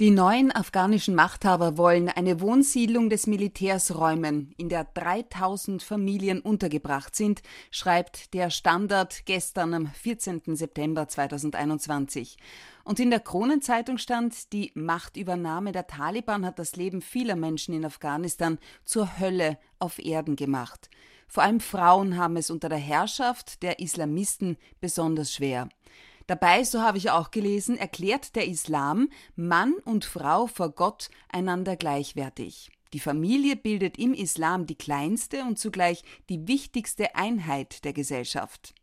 Die neuen afghanischen Machthaber wollen eine Wohnsiedlung des Militärs räumen, in der 3000 Familien untergebracht sind, schreibt der Standard gestern am 14. September 2021. Und in der Kronenzeitung stand, die Machtübernahme der Taliban hat das Leben vieler Menschen in Afghanistan zur Hölle auf Erden gemacht. Vor allem Frauen haben es unter der Herrschaft der Islamisten besonders schwer. Dabei, so habe ich auch gelesen, erklärt der Islam Mann und Frau vor Gott einander gleichwertig. Die Familie bildet im Islam die kleinste und zugleich die wichtigste Einheit der Gesellschaft.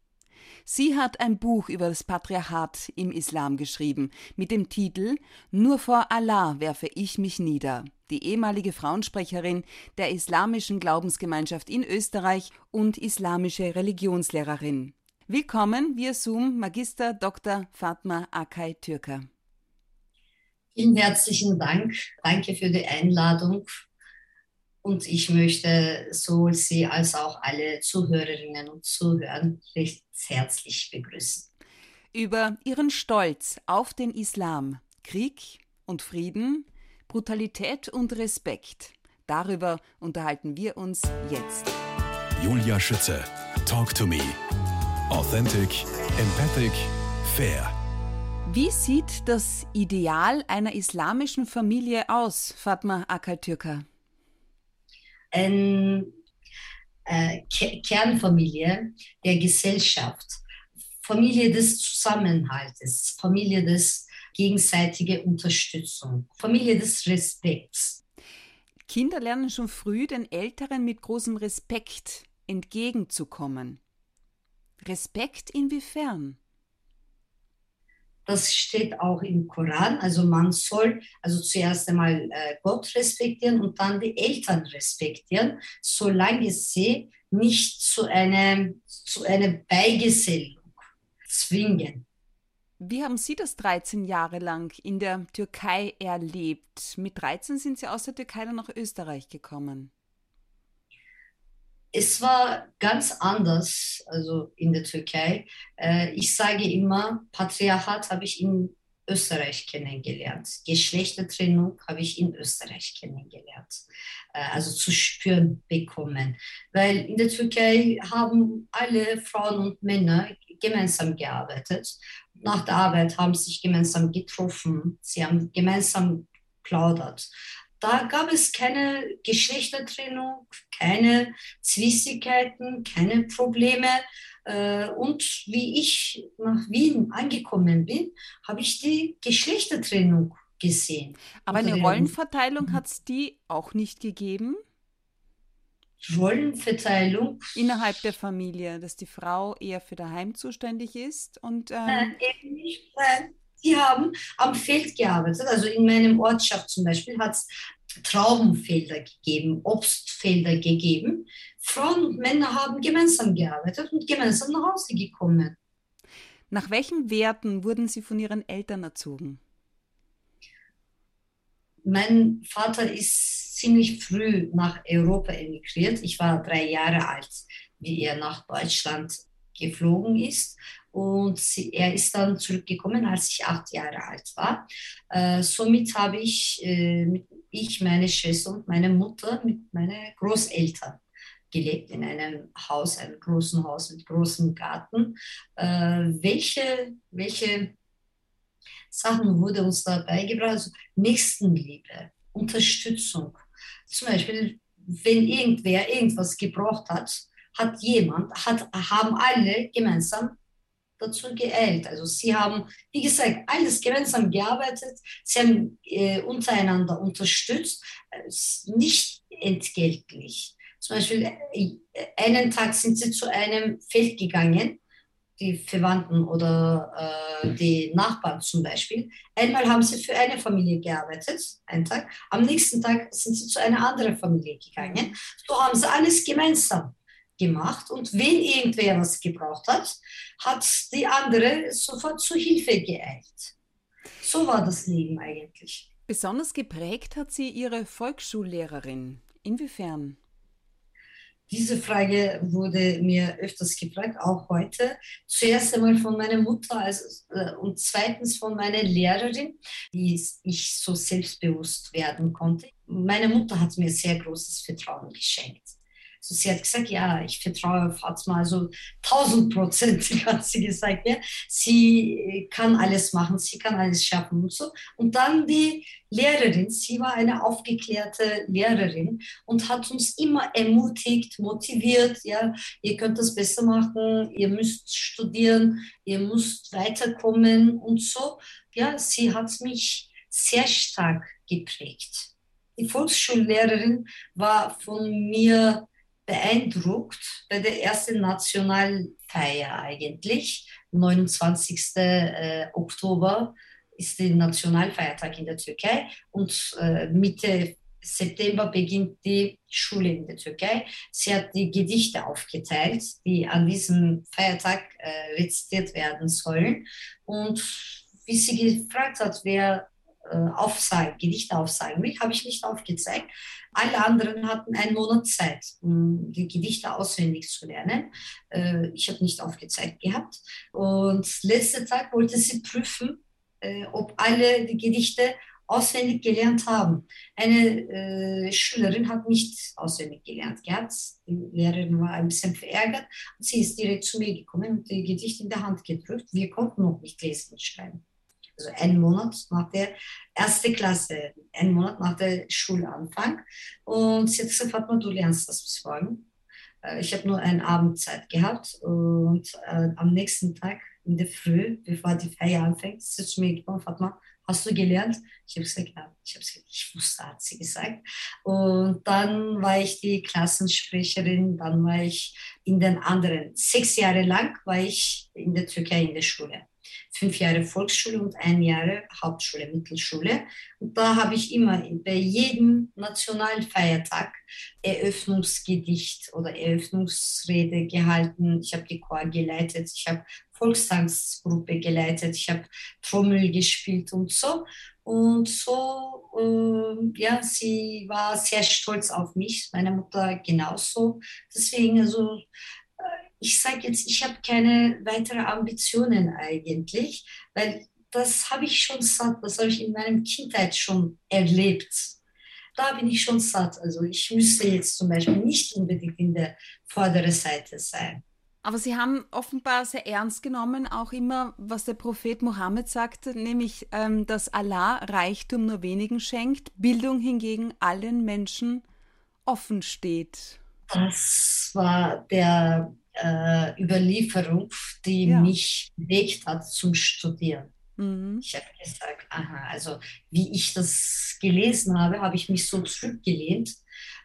Sie hat ein Buch über das Patriarchat im Islam geschrieben, mit dem Titel Nur vor Allah werfe ich mich nieder. Die ehemalige Frauensprecherin der islamischen Glaubensgemeinschaft in Österreich und islamische Religionslehrerin. Willkommen via Zoom Magister Dr. Fatma Akay Türker. Vielen herzlichen Dank. Danke für die Einladung. Und ich möchte sowohl Sie als auch alle Zuhörerinnen und Zuhörer recht herzlich begrüßen. Über Ihren Stolz auf den Islam, Krieg und Frieden, Brutalität und Respekt. Darüber unterhalten wir uns jetzt. Julia Schütze, Talk to Me. Authentic, empathic, fair. Wie sieht das Ideal einer islamischen Familie aus, Fatma Akaltürker? Eine äh, Kernfamilie der Gesellschaft, Familie des Zusammenhaltes, Familie des gegenseitigen Unterstützung, Familie des Respekts. Kinder lernen schon früh, den Älteren mit großem Respekt entgegenzukommen. Respekt inwiefern? Das steht auch im Koran. Also man soll also zuerst einmal äh, Gott respektieren und dann die Eltern respektieren, solange sie nicht zu einer, zu einer Beigesellung zwingen. Wie haben Sie das 13 Jahre lang in der Türkei erlebt? Mit 13 sind Sie aus der Türkei dann nach Österreich gekommen es war ganz anders, also in der Türkei. Äh, ich sage immer, Patriarchat habe ich in Österreich kennengelernt. Geschlechtertrennung habe ich in Österreich kennengelernt. Äh, also zu spüren bekommen. Weil in der Türkei haben alle Frauen und Männer gemeinsam gearbeitet. Nach der Arbeit haben sie sich gemeinsam getroffen. Sie haben gemeinsam plaudert. Da gab es keine Geschlechtertrennung, keine Zwistigkeiten, keine Probleme. Äh, und wie ich nach Wien angekommen bin, habe ich die Geschlechtertrennung gesehen. Aber eine Rollenverteilung hat es die auch nicht gegeben? Rollenverteilung. Innerhalb der Familie, dass die Frau eher für daheim zuständig ist und. Ähm, Nein, eben nicht. Nein die haben am Feld gearbeitet. Also in meinem Ortschaft zum Beispiel hat es Traubenfelder gegeben, Obstfelder gegeben. Frauen und Männer haben gemeinsam gearbeitet und gemeinsam nach Hause gekommen. Nach welchen Werten wurden Sie von Ihren Eltern erzogen? Mein Vater ist ziemlich früh nach Europa emigriert. Ich war drei Jahre alt, wie er nach Deutschland geflogen ist. Und sie, er ist dann zurückgekommen, als ich acht Jahre alt war. Äh, somit habe ich, äh, ich, meine Schwester und meine Mutter mit meinen Großeltern gelebt in einem Haus, einem großen Haus mit großem Garten. Äh, welche, welche Sachen wurde uns da beigebracht? Also Nächstenliebe, Unterstützung. Zum Beispiel, wenn irgendwer irgendwas gebraucht hat, hat jemand, hat, haben alle gemeinsam dazu geeilt. Also sie haben, wie gesagt, alles gemeinsam gearbeitet, sie haben äh, untereinander unterstützt, äh, nicht entgeltlich. Zum Beispiel äh, einen Tag sind sie zu einem Feld gegangen, die Verwandten oder äh, die Nachbarn zum Beispiel. Einmal haben sie für eine Familie gearbeitet, einen Tag. Am nächsten Tag sind sie zu einer anderen Familie gegangen. So haben sie alles gemeinsam gemacht und wenn irgendwer was gebraucht hat, hat die andere sofort zu Hilfe geeilt. So war das Leben eigentlich. Besonders geprägt hat sie ihre Volksschullehrerin. Inwiefern? Diese Frage wurde mir öfters gefragt, auch heute. Zuerst einmal von meiner Mutter also, und zweitens von meiner Lehrerin, die ich so selbstbewusst werden konnte. Meine Mutter hat mir sehr großes Vertrauen geschenkt. So, sie hat gesagt, ja, ich vertraue Fatma, also tausendprozentig hat sie gesagt, ja, sie kann alles machen, sie kann alles schaffen und so. Und dann die Lehrerin, sie war eine aufgeklärte Lehrerin und hat uns immer ermutigt, motiviert, ja, ihr könnt das besser machen, ihr müsst studieren, ihr müsst weiterkommen und so. Ja, sie hat mich sehr stark geprägt. Die Volksschullehrerin war von mir beeindruckt bei der ersten Nationalfeier eigentlich. 29. Äh, Oktober ist der Nationalfeiertag in der Türkei und äh, Mitte September beginnt die Schule in der Türkei. Sie hat die Gedichte aufgeteilt, die an diesem Feiertag äh, rezitiert werden sollen. Und wie sie gefragt hat, wer äh, aufsagen, Gedichte aufsagen will, habe ich nicht aufgezeigt. Alle anderen hatten einen Monat Zeit, um die Gedichte auswendig zu lernen. Äh, ich habe nicht aufgezeigt gehabt. Und letzten Tag wollte sie prüfen, äh, ob alle die Gedichte auswendig gelernt haben. Eine äh, Schülerin hat nicht auswendig gelernt gehabt. Die Lehrerin war ein bisschen verärgert. Sie ist direkt zu mir gekommen und die Gedichte in der Hand gedrückt. Wir konnten noch nicht lesen und schreiben also einen Monat nach der ersten Klasse, einen Monat nach der Schulanfang. Und sie hat gesagt, Fatma, du lernst das bis morgen. Äh, ich habe nur eine Abendzeit gehabt und äh, am nächsten Tag in der Früh, bevor die Feier anfängt, ist sie zu mir gekommen, Fatma, hast du gelernt? Ich habe gesagt, ja, ich habe gesagt, ich wusste, hat sie gesagt. Und dann war ich die Klassensprecherin, dann war ich in den anderen, sechs Jahre lang war ich in der Türkei in der Schule fünf Jahre Volksschule und ein Jahr Hauptschule, Mittelschule. Und da habe ich immer bei jedem Nationalfeiertag Eröffnungsgedicht oder Eröffnungsrede gehalten. Ich habe die Chor geleitet, ich habe Volkstagsgruppe geleitet, ich habe Trommel gespielt und so. Und so, äh, ja, sie war sehr stolz auf mich, meine Mutter genauso. Deswegen, also ich sage jetzt, ich habe keine weiteren Ambitionen eigentlich, weil das habe ich schon satt, das habe ich in meiner Kindheit schon erlebt. Da bin ich schon satt. Also ich müsste jetzt zum Beispiel nicht unbedingt in der vorderen Seite sein. Aber Sie haben offenbar sehr ernst genommen, auch immer, was der Prophet Mohammed sagte, nämlich, ähm, dass Allah Reichtum nur wenigen schenkt, Bildung hingegen allen Menschen offen steht. Das war der äh, Überlieferung, die ja. mich bewegt hat zum Studieren. Mhm. Ich habe gesagt, aha, also wie ich das gelesen habe, habe ich mich so zurückgelehnt,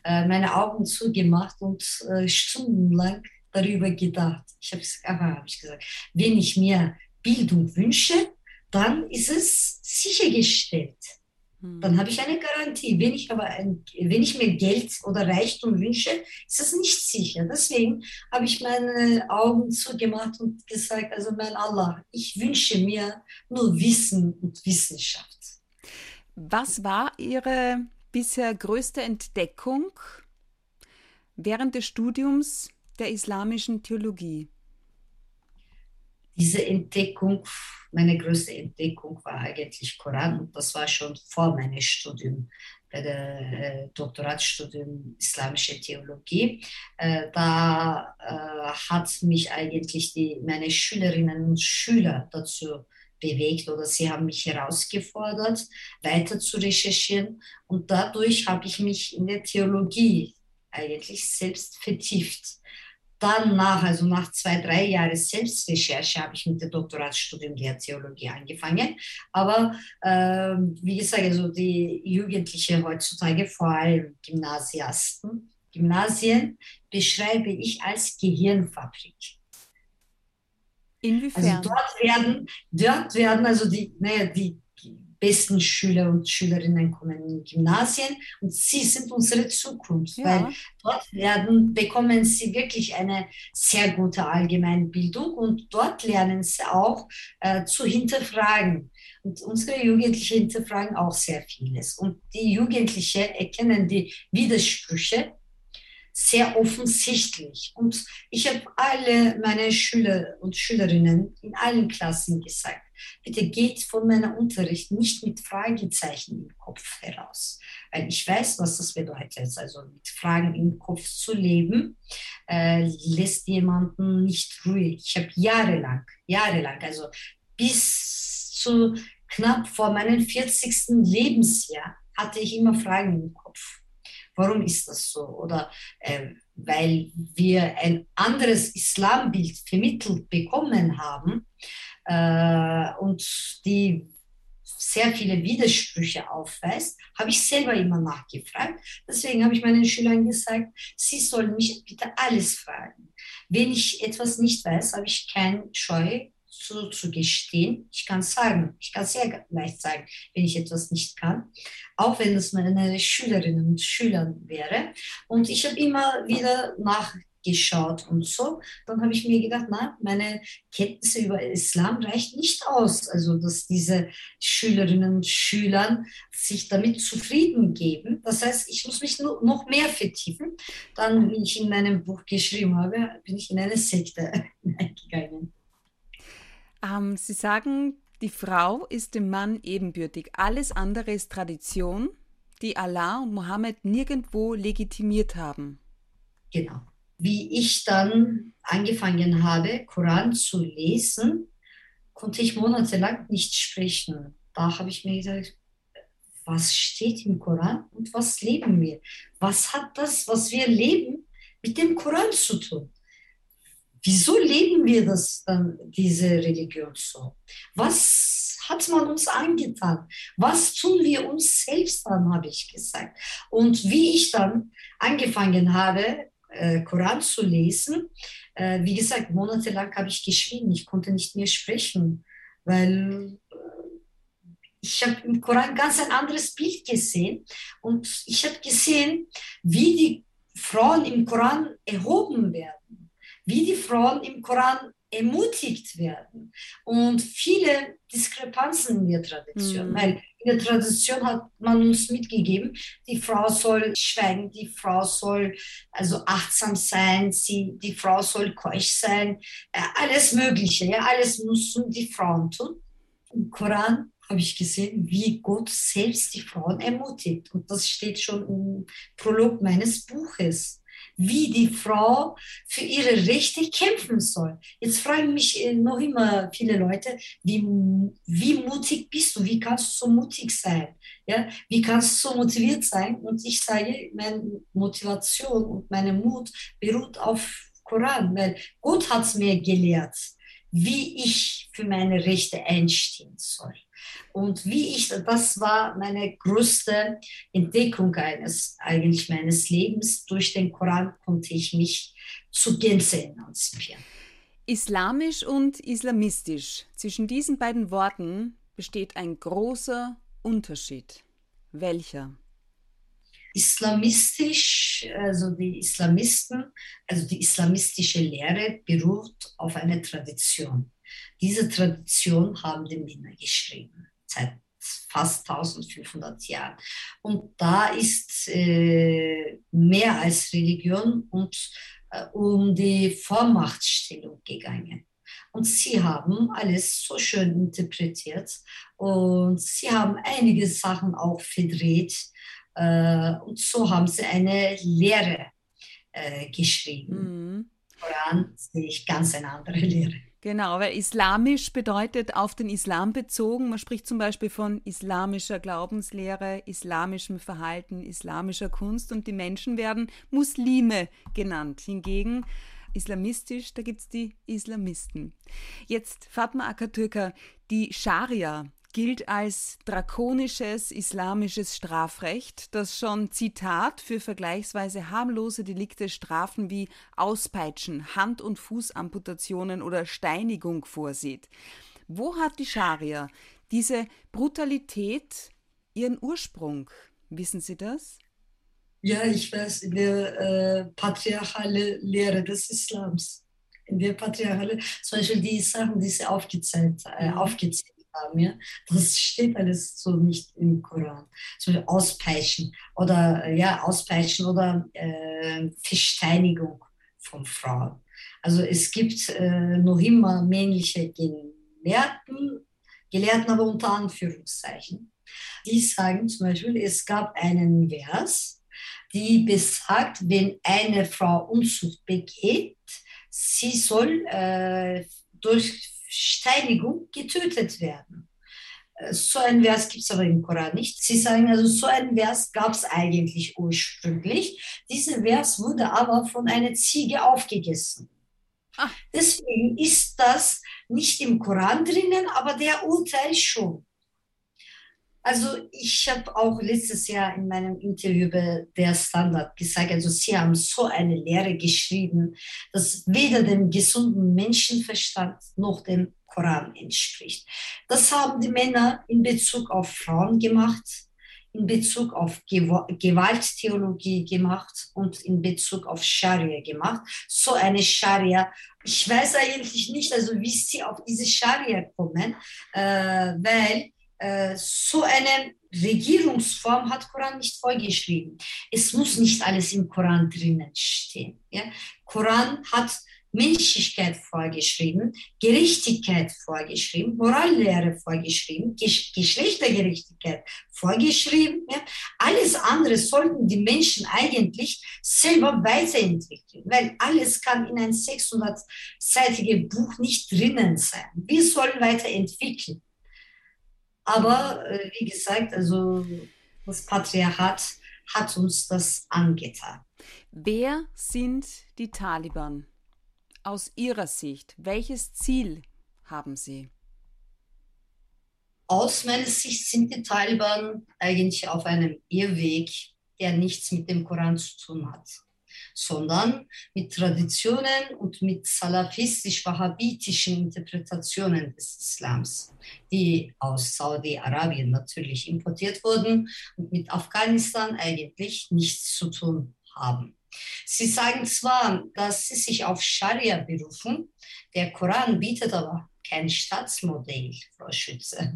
äh, meine Augen zugemacht und äh, stundenlang darüber gedacht. Ich habe gesagt, aha, habe ich gesagt, wenn ich mir Bildung wünsche, dann ist es sichergestellt. Dann habe ich eine Garantie. Wenn ich aber ein, wenn ich mir Geld oder Reichtum wünsche, ist das nicht sicher. Deswegen habe ich meine Augen zugemacht und gesagt, also mein Allah, ich wünsche mir nur Wissen und Wissenschaft. Was war Ihre bisher größte Entdeckung während des Studiums der islamischen Theologie? Diese Entdeckung meine größte Entdeckung war eigentlich Koran und das war schon vor meinem Studium bei der äh, Doktoratsstudium Islamische Theologie. Äh, da äh, hat mich eigentlich die, meine Schülerinnen und Schüler dazu bewegt oder sie haben mich herausgefordert, weiter zu recherchieren und dadurch habe ich mich in der Theologie eigentlich selbst vertieft. Dann nach, also nach zwei, drei Jahren Selbstrecherche habe ich mit dem Doktoratsstudium der Theologie angefangen. Aber äh, wie gesagt, also die Jugendlichen heutzutage, vor allem Gymnasiasten, Gymnasien beschreibe ich als Gehirnfabrik. Inwiefern? Also dort werden, dort werden also die, naja, die besten Schüler und Schülerinnen kommen in Gymnasien und sie sind unsere Zukunft, ja. weil dort werden, bekommen sie wirklich eine sehr gute Allgemeinbildung und dort lernen sie auch äh, zu hinterfragen. Und unsere Jugendlichen hinterfragen auch sehr vieles. Und die Jugendlichen erkennen die Widersprüche sehr offensichtlich. Und ich habe alle meine Schüler und Schülerinnen in allen Klassen gesagt, bitte geht von meinem Unterricht nicht mit Fragezeichen im Kopf heraus. Weil ich weiß, was das bedeutet. Also mit Fragen im Kopf zu leben, äh, lässt jemanden nicht ruhig. Ich habe jahrelang, jahrelang, also bis zu knapp vor meinem 40. Lebensjahr hatte ich immer Fragen im Kopf. Warum ist das so? Oder äh, weil wir ein anderes Islambild vermittelt bekommen haben äh, und die sehr viele Widersprüche aufweist, habe ich selber immer nachgefragt. Deswegen habe ich meinen Schülern gesagt, sie sollen mich bitte alles fragen. Wenn ich etwas nicht weiß, habe ich kein Scheu zuzugestehen. Ich kann sagen, ich kann sehr leicht sagen, wenn ich etwas nicht kann, auch wenn es meine Schülerinnen und Schüler wäre. Und ich habe immer wieder nachgeschaut und so. Dann habe ich mir gedacht, na, meine Kenntnisse über Islam reicht nicht aus. Also, dass diese Schülerinnen und Schüler sich damit zufrieden geben. Das heißt, ich muss mich noch mehr vertiefen. Dann, wie ich in meinem Buch geschrieben habe, bin ich in eine Sekte eingegangen. Ähm, Sie sagen, die Frau ist dem Mann ebenbürtig. Alles andere ist Tradition, die Allah und Mohammed nirgendwo legitimiert haben. Genau. Wie ich dann angefangen habe, Koran zu lesen, konnte ich monatelang nicht sprechen. Da habe ich mir gesagt, was steht im Koran und was leben wir? Was hat das, was wir leben, mit dem Koran zu tun? Wieso leben wir das dann, diese Religion so? Was hat man uns angetan? Was tun wir uns selbst an, habe ich gesagt. Und wie ich dann angefangen habe, äh, Koran zu lesen, äh, wie gesagt, monatelang habe ich geschwiegen, ich konnte nicht mehr sprechen, weil äh, ich habe im Koran ganz ein anderes Bild gesehen und ich habe gesehen, wie die Frauen im Koran erhoben werden wie die Frauen im Koran ermutigt werden. Und viele Diskrepanzen in der Tradition, mhm. weil in der Tradition hat man uns mitgegeben, die Frau soll schweigen, die Frau soll also achtsam sein, sie, die Frau soll keusch sein, äh, alles Mögliche, ja, alles müssen die Frauen tun. Im Koran habe ich gesehen, wie Gott selbst die Frauen ermutigt. Und das steht schon im Prolog meines Buches wie die Frau für ihre Rechte kämpfen soll. Jetzt fragen mich äh, noch immer viele Leute, wie, wie mutig bist du? Wie kannst du so mutig sein? Ja, wie kannst du so motiviert sein? Und ich sage, meine Motivation und meine Mut beruht auf Koran, weil Gott hat es mir gelehrt, wie ich für meine Rechte einstehen soll. Und wie ich, das war meine größte Entdeckung eines, eigentlich meines Lebens. Durch den Koran konnte ich mich zu Gänze emanzipieren. Islamisch und islamistisch. Zwischen diesen beiden Worten besteht ein großer Unterschied. Welcher? Islamistisch, also die Islamisten, also die islamistische Lehre beruht auf einer Tradition. Diese Tradition haben die Männer geschrieben, seit fast 1500 Jahren. Und da ist äh, mehr als Religion und äh, um die Vormachtstellung gegangen. Und sie haben alles so schön interpretiert und sie haben einige Sachen auch verdreht. Äh, und so haben sie eine Lehre äh, geschrieben. Mhm. Voran sehe ich ganz eine andere Lehre. Genau, weil islamisch bedeutet auf den Islam bezogen. Man spricht zum Beispiel von islamischer Glaubenslehre, islamischem Verhalten, islamischer Kunst und die Menschen werden Muslime genannt. Hingegen islamistisch, da gibt es die Islamisten. Jetzt Fatma Akatürker, die Scharia, gilt als drakonisches islamisches Strafrecht, das schon Zitat für vergleichsweise harmlose Delikte Strafen wie Auspeitschen, Hand- und Fußamputationen oder Steinigung vorsieht. Wo hat die Scharia diese Brutalität ihren Ursprung? Wissen Sie das? Ja, ich weiß, in der äh, patriarchale Lehre des Islams. In der patriarchale, zum Beispiel die Sachen, die Sie aufgezählt, äh, mhm. aufgezählt haben. Ja? Das steht alles so nicht im Koran. So auspeitschen oder ja, auspeitschen oder äh, Versteinigung von Frauen. Also es gibt äh, noch immer männliche Gelehrten, Gelehrten aber unter Anführungszeichen. Die sagen zum Beispiel, es gab einen Vers, die besagt, wenn eine Frau Unzucht begeht, sie soll äh, durch Steinigung getötet werden. Äh, so ein Vers gibt es aber im Koran nicht. Sie sagen also, so ein Vers gab es eigentlich ursprünglich. Dieser Vers wurde aber von einer Ziege aufgegessen. Ach. Deswegen ist das nicht im Koran drinnen, aber der Urteil schon. Also ich habe auch letztes Jahr in meinem Interview über der Standard gesagt, also Sie haben so eine Lehre geschrieben, dass weder dem gesunden Menschenverstand noch dem Koran entspricht. Das haben die Männer in Bezug auf Frauen gemacht, in Bezug auf Gewalttheologie gemacht und in Bezug auf Scharia gemacht. So eine Scharia, ich weiß eigentlich nicht, also wie sie auf diese Scharia kommen, äh, weil so eine Regierungsform hat Koran nicht vorgeschrieben. Es muss nicht alles im Koran drinnen stehen. Ja? Koran hat Menschlichkeit vorgeschrieben, Gerechtigkeit vorgeschrieben, Morallehre vorgeschrieben, Geschlechtergerechtigkeit vorgeschrieben. Ja. Alles andere sollten die Menschen eigentlich selber weiterentwickeln, weil alles kann in ein 600-seitiges Buch nicht drinnen sein. Wir sollen weiterentwickeln. Aber äh, wie gesagt, also das Patriarchat hat uns das angetan. Wer sind die Taliban? Aus Ihrer Sicht, welches Ziel haben sie? Aus meiner Sicht sind die Taliban eigentlich auf einem Irrweg, der nichts mit dem Koran zu tun hat sondern mit Traditionen und mit salafistisch-wahhabitischen Interpretationen des Islams, die aus Saudi-Arabien natürlich importiert wurden und mit Afghanistan eigentlich nichts zu tun haben. Sie sagen zwar, dass sie sich auf Scharia berufen, der Koran bietet aber kein Staatsmodell, Frau Schütze.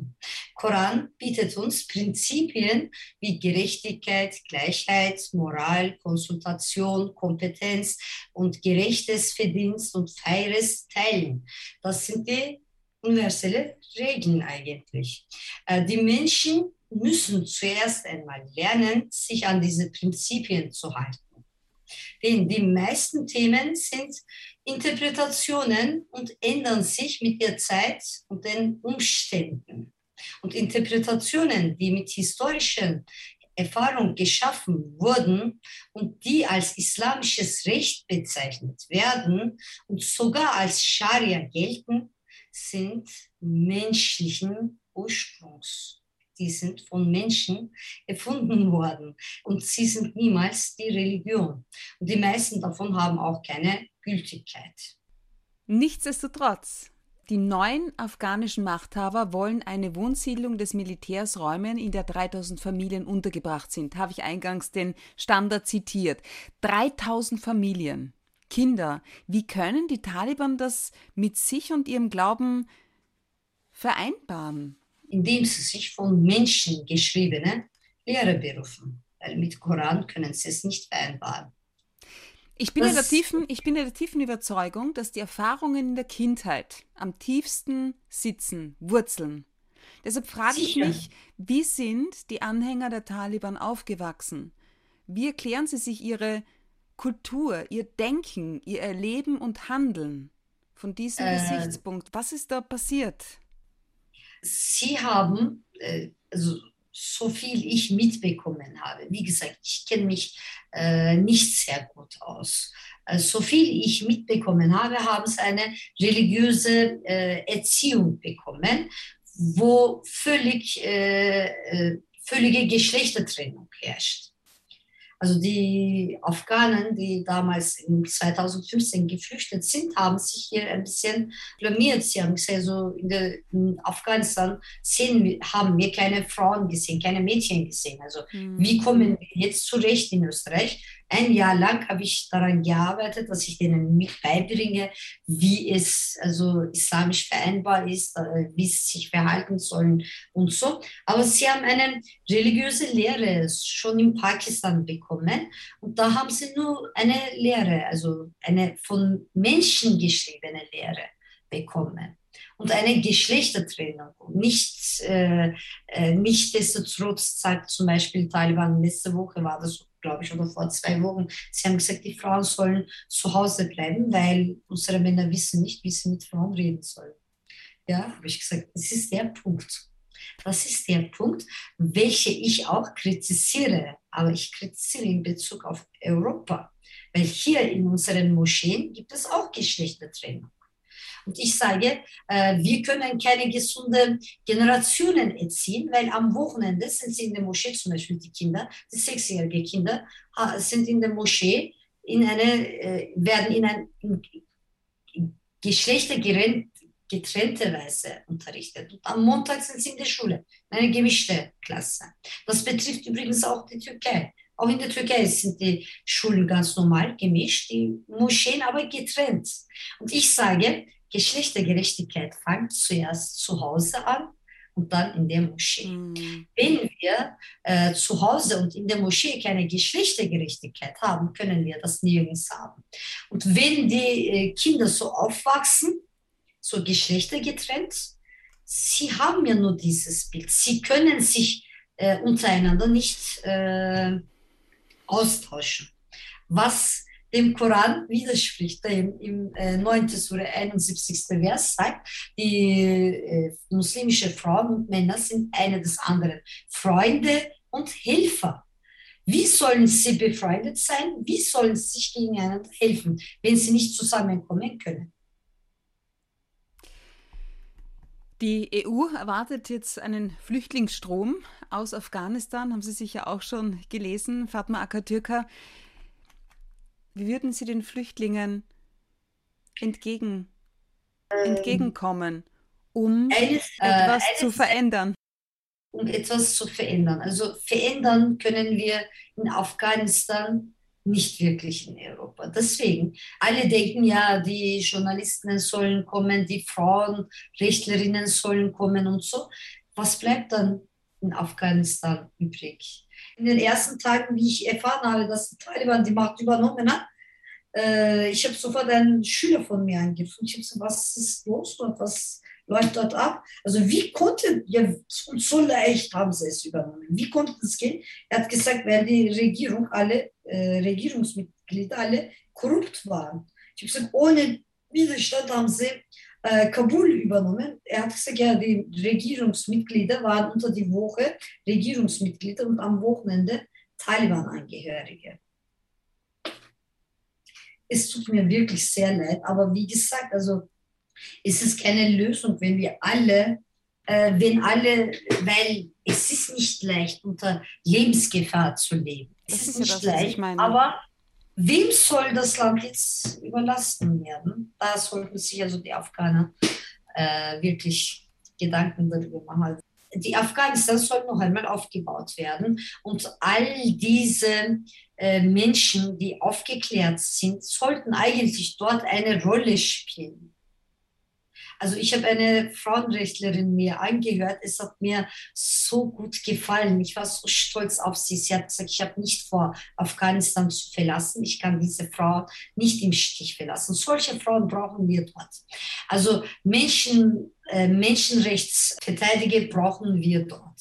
Koran bietet uns Prinzipien wie Gerechtigkeit, Gleichheit, Moral, Konsultation, Kompetenz und gerechtes Verdienst und feires Teilen. Das sind die universelle Regeln eigentlich. Äh, die Menschen müssen zuerst einmal lernen, sich an diese Prinzipien zu halten. Denn die meisten Themen sind Interpretationen und ändern sich mit der Zeit und den Umständen. Und Interpretationen, die mit historischen Erfahrung geschaffen wurden und die als islamisches Recht bezeichnet werden und sogar als Scharia gelten, sind menschlichen Ursprungs. Die sind von Menschen erfunden worden und sie sind niemals die Religion. Und die meisten davon haben auch keine Gültigkeit. Nichtsdestotrotz, die neuen afghanischen Machthaber wollen eine Wohnsiedlung des Militärs räumen, in der 3000 Familien untergebracht sind. Habe ich eingangs den Standard zitiert. 3000 Familien. Kinder. Wie können die Taliban das mit sich und ihrem Glauben vereinbaren? Indem sie sich von Menschen geschriebene Lehre berufen. Weil mit Koran können sie es nicht vereinbaren. Ich bin, in der tiefen, ich bin in der tiefen Überzeugung, dass die Erfahrungen in der Kindheit am tiefsten sitzen, wurzeln. Deshalb frage ich mich, wie sind die Anhänger der Taliban aufgewachsen? Wie erklären sie sich ihre Kultur, ihr Denken, ihr Erleben und Handeln von diesem äh, Gesichtspunkt? Was ist da passiert? Sie haben, äh, also so viel ich mitbekommen habe. Wie gesagt, ich kenne mich äh, nicht sehr gut aus. Also, so viel ich mitbekommen habe, haben sie eine religiöse äh, Erziehung bekommen, wo völlig, äh, äh völlige Geschlechtertrennung herrscht. Also die Afghanen, die damals in 2015 geflüchtet sind, haben sich hier ein bisschen blamiert. Sie haben gesagt, so in, der, in Afghanistan sehen, haben wir keine Frauen gesehen, keine Mädchen gesehen. Also mhm. wie kommen wir jetzt zurecht in Österreich? Ein Jahr lang habe ich daran gearbeitet, dass ich denen mit beibringe, wie es also islamisch vereinbar ist, äh, wie sie sich verhalten sollen und so. Aber sie haben eine religiöse Lehre schon in Pakistan bekommen und da haben sie nur eine Lehre, also eine von Menschen geschriebene Lehre bekommen und eine Geschlechtertrennung. Nicht, äh, äh, nicht destotrotz sagt zum Beispiel Taliban, letzte Woche war das, glaube ich, oder vor zwei Wochen, sie haben gesagt, die Frauen sollen zu Hause bleiben, weil unsere Männer wissen nicht, wie sie mit Frauen reden sollen. Ja, habe ich gesagt, das ist der Punkt. Das ist der Punkt, welche ich auch kritisiere. Aber ich kritisiere in Bezug auf Europa. Weil hier in unseren Moscheen gibt es auch Geschlechtertrennung. Und ich sage, äh, wir können keine gesunden Generationen erziehen, weil am Wochenende sind sie in der Moschee, zum Beispiel die Kinder, die sechsjährigen Kinder, sind in der Moschee, in eine, äh, werden in ein in geschlechtergetrennte Weise unterrichtet. Und am Montag sind sie in der Schule, in einer gemischten Klasse. Das betrifft übrigens auch die Türkei. Auch in der Türkei sind die Schulen ganz normal gemischt, die Moscheen aber getrennt. Und ich sage, Geschlechtergerechtigkeit fängt zuerst zu Hause an und dann in der Moschee. Mhm. Wenn wir äh, zu Hause und in der Moschee keine Geschlechtergerechtigkeit haben, können wir das nirgends haben. Und wenn die äh, Kinder so aufwachsen, so geschlechtergetrennt, sie haben ja nur dieses Bild. Sie können sich äh, untereinander nicht äh, austauschen. Was dem Koran widerspricht, der im, im äh, 9. Surah 71. Vers sagt, die äh, muslimische Frauen und Männer sind eine des anderen Freunde und Helfer. Wie sollen sie befreundet sein? Wie sollen sie sich gegeneinander helfen, wenn sie nicht zusammenkommen können? Die EU erwartet jetzt einen Flüchtlingsstrom aus Afghanistan, haben Sie sicher auch schon gelesen, Fatma Akatürka. Wie würden Sie den Flüchtlingen entgegen, ähm, entgegenkommen, um eines, äh, etwas äh, zu verändern? Um etwas zu verändern. Also verändern können wir in Afghanistan nicht wirklich in Europa. Deswegen, alle denken ja, die Journalisten sollen kommen, die Frauenrechtlerinnen sollen kommen und so. Was bleibt dann in Afghanistan übrig? In den ersten Tagen, wie ich erfahren habe, dass die Taliban die Macht übernommen hat, äh, ich habe sofort einen Schüler von mir angerufen. Ich habe gesagt, was ist los dort, was läuft dort ab? Also wie konnte, ja, so leicht haben sie es übernommen. Wie konnte das gehen? Er hat gesagt, weil die Regierung, alle äh, Regierungsmitglieder, alle korrupt waren. Ich habe gesagt, ohne Widerstand haben sie äh, Kabul übernommen. Er hat gesagt, ja, die Regierungsmitglieder waren unter die Woche Regierungsmitglieder und am Wochenende Taliban-Angehörige. Es tut mir wirklich sehr leid, aber wie gesagt, also es ist keine Lösung, wenn wir alle, äh, wenn alle, weil es ist nicht leicht, unter Lebensgefahr zu leben. Es ist, ist nicht ja das, leicht, aber Wem soll das Land jetzt überlassen werden? Da sollten sich also die Afghaner äh, wirklich Gedanken darüber machen. Die Afghanistan soll noch einmal aufgebaut werden und all diese äh, Menschen, die aufgeklärt sind, sollten eigentlich dort eine Rolle spielen. Also ich habe eine Frauenrechtlerin mir angehört. Es hat mir so gut gefallen. Ich war so stolz auf sie. Sie hat gesagt, ich habe nicht vor, Afghanistan zu verlassen. Ich kann diese Frau nicht im Stich verlassen. Solche Frauen brauchen wir dort. Also Menschen, äh, Menschenrechtsverteidiger brauchen wir dort.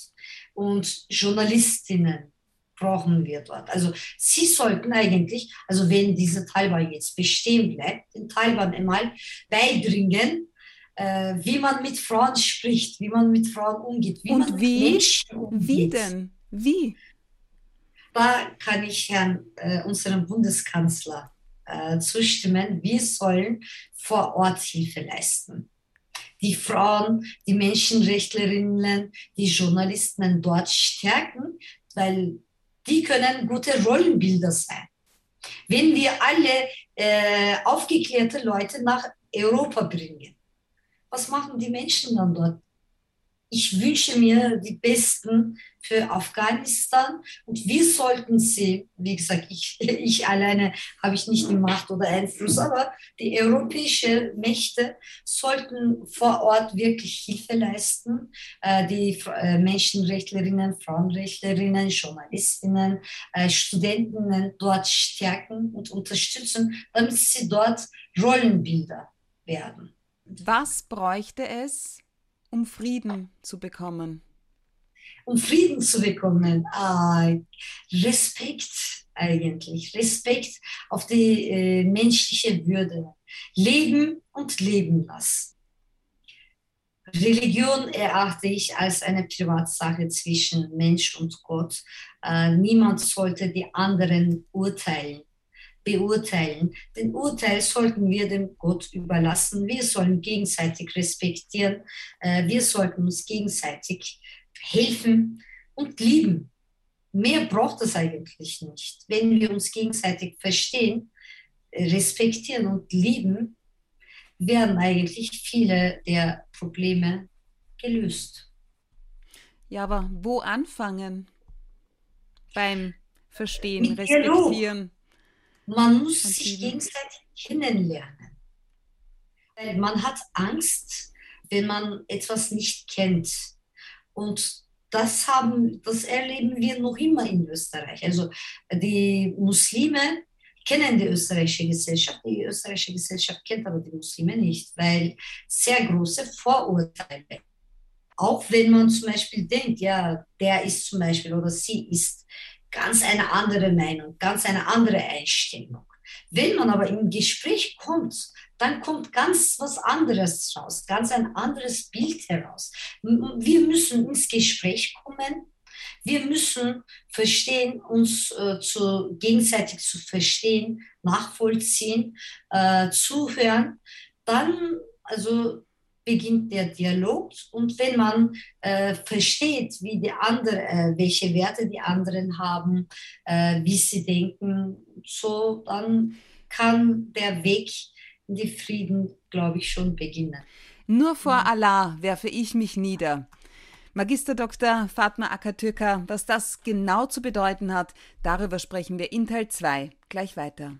Und Journalistinnen brauchen wir dort. Also sie sollten eigentlich, also wenn diese Taliban jetzt bestehen bleibt, den Taliban einmal beibringen, äh, wie man mit Frauen spricht, wie man mit Frauen umgeht, wie Und man wie? mit Menschen umgeht. Wie denn? Wie? Da kann ich Herrn, äh, unserem Bundeskanzler äh, zustimmen. Wir sollen vor Ort Hilfe leisten. Die Frauen, die Menschenrechtlerinnen, die Journalisten dort stärken, weil die können gute Rollenbilder sein. Wenn wir alle äh, aufgeklärte Leute nach Europa bringen, was machen die Menschen dann dort? ich wünsche mir die Besten für Afghanistan und wir sollten sie, wie gesagt, ich, ich alleine habe ich nicht die Macht oder Einfluss, aber die europäischen Mächte sollten vor Ort wirklich Hilfe leisten, äh, die äh, Menschenrechtlerinnen, Frauenrechtlerinnen, Journalistinnen, äh, Studentinnen dort stärken und unterstützen, damit sie dort Rollenbilder werden. Was bräuchte es, um Frieden zu bekommen? Um Frieden zu bekommen, ah, Respekt eigentlich, Respekt auf die äh, menschliche Würde, leben und leben lassen. Religion erachte ich als eine Privatsache zwischen Mensch und Gott. Äh, niemand sollte die anderen urteilen beurteilen. Den Urteil sollten wir dem Gott überlassen. Wir sollen gegenseitig respektieren. Äh, wir sollten uns gegenseitig helfen und lieben. Mehr braucht es eigentlich nicht. Wenn wir uns gegenseitig verstehen, respektieren und lieben, werden eigentlich viele der Probleme gelöst. Ja, aber wo anfangen? Beim Verstehen, Respektieren. Man muss sich gegenseitig kennenlernen. Weil man hat Angst, wenn man etwas nicht kennt. Und das, haben, das erleben wir noch immer in Österreich. Also die Muslime kennen die österreichische Gesellschaft. Die österreichische Gesellschaft kennt aber die Muslime nicht, weil sehr große Vorurteile. Auch wenn man zum Beispiel denkt, ja, der ist zum Beispiel oder sie ist ganz eine andere Meinung, ganz eine andere Einstellung. Wenn man aber im Gespräch kommt, dann kommt ganz was anderes raus, ganz ein anderes Bild heraus. Wir müssen ins Gespräch kommen. Wir müssen verstehen, uns äh, zu, gegenseitig zu verstehen, nachvollziehen, äh, zuhören. Dann, also beginnt der Dialog und wenn man äh, versteht, wie die andere, äh, welche Werte die anderen haben, äh, wie sie denken, so dann kann der Weg in die Frieden, glaube ich, schon beginnen. Nur vor Allah werfe ich mich nieder. Magister Dr. Fatma Akatürka, was das genau zu bedeuten hat, darüber sprechen wir in Teil 2 gleich weiter.